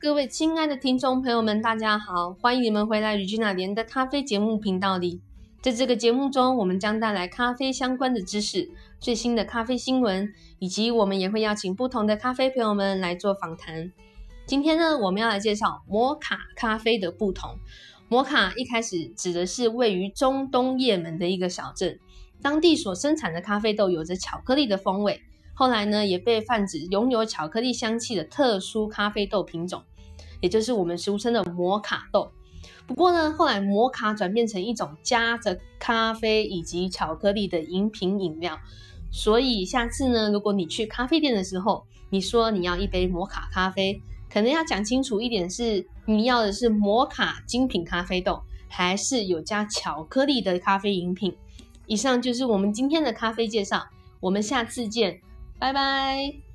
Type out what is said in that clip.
各位亲爱的听众朋友们，大家好，欢迎你们回来 Regina 连的咖啡节目频道里。在这个节目中，我们将带来咖啡相关的知识、最新的咖啡新闻，以及我们也会邀请不同的咖啡朋友们来做访谈。今天呢，我们要来介绍摩卡咖啡的不同。摩卡一开始指的是位于中东也门的一个小镇，当地所生产的咖啡豆有着巧克力的风味。后来呢，也被泛指拥有巧克力香气的特殊咖啡豆品种，也就是我们俗称的摩卡豆。不过呢，后来摩卡转变成一种加着咖啡以及巧克力的饮品饮料。所以下次呢，如果你去咖啡店的时候，你说你要一杯摩卡咖啡，可能要讲清楚一点，是你要的是摩卡精品咖啡豆，还是有加巧克力的咖啡饮品。以上就是我们今天的咖啡介绍，我们下次见。拜拜。